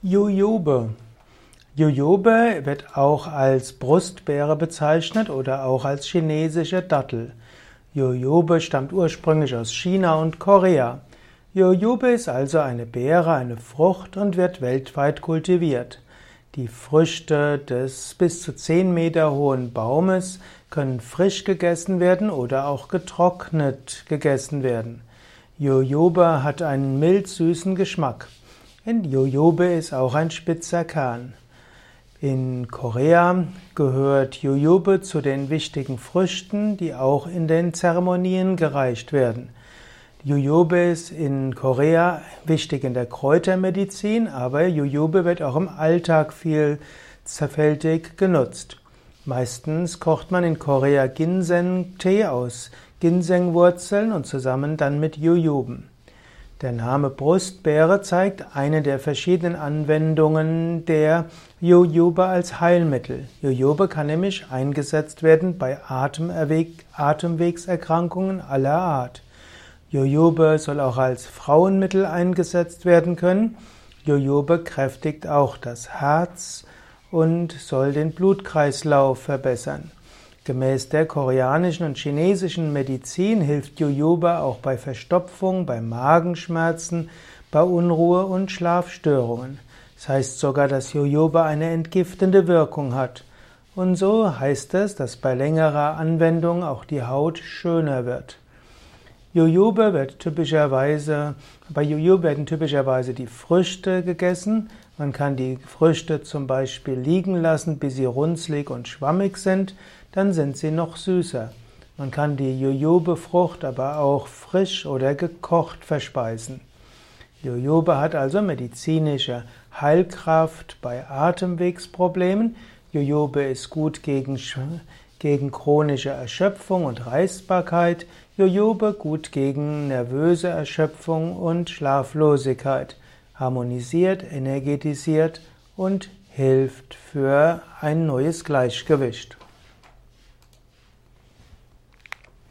Jojobe. Jojobe wird auch als Brustbeere bezeichnet oder auch als chinesische Dattel. Jojobe stammt ursprünglich aus China und Korea. Jojobe ist also eine Beere, eine Frucht und wird weltweit kultiviert. Die Früchte des bis zu 10 Meter hohen Baumes können frisch gegessen werden oder auch getrocknet gegessen werden. Jojobe hat einen mild-süßen Geschmack. In Jojobe ist auch ein spitzer Kern. In Korea gehört Jojobe zu den wichtigen Früchten, die auch in den Zeremonien gereicht werden. Jojobe ist in Korea wichtig in der Kräutermedizin, aber Jojobe wird auch im Alltag vielfältig genutzt. Meistens kocht man in Korea Ginseng-Tee aus Ginsengwurzeln und zusammen dann mit Jojoben. Der Name Brustbeere zeigt eine der verschiedenen Anwendungen der Jojobe als Heilmittel. Jojobe kann nämlich eingesetzt werden bei Atemwegserkrankungen aller Art. Jojobe soll auch als Frauenmittel eingesetzt werden können. Jojobe kräftigt auch das Herz und soll den Blutkreislauf verbessern. Gemäß der koreanischen und chinesischen Medizin hilft Jojoba auch bei Verstopfung, bei Magenschmerzen, bei Unruhe und Schlafstörungen. Das heißt sogar, dass Jojoba eine entgiftende Wirkung hat. Und so heißt es, dass bei längerer Anwendung auch die Haut schöner wird. Jojobe wird typischerweise, bei Jojobe werden typischerweise die Früchte gegessen. Man kann die Früchte zum Beispiel liegen lassen, bis sie runzlig und schwammig sind dann sind sie noch süßer. Man kann die Jojobe-Frucht aber auch frisch oder gekocht verspeisen. Jojobe hat also medizinische Heilkraft bei Atemwegsproblemen. Jojobe ist gut gegen, gegen chronische Erschöpfung und Reißbarkeit. Jojobe gut gegen nervöse Erschöpfung und Schlaflosigkeit. Harmonisiert, energetisiert und hilft für ein neues Gleichgewicht.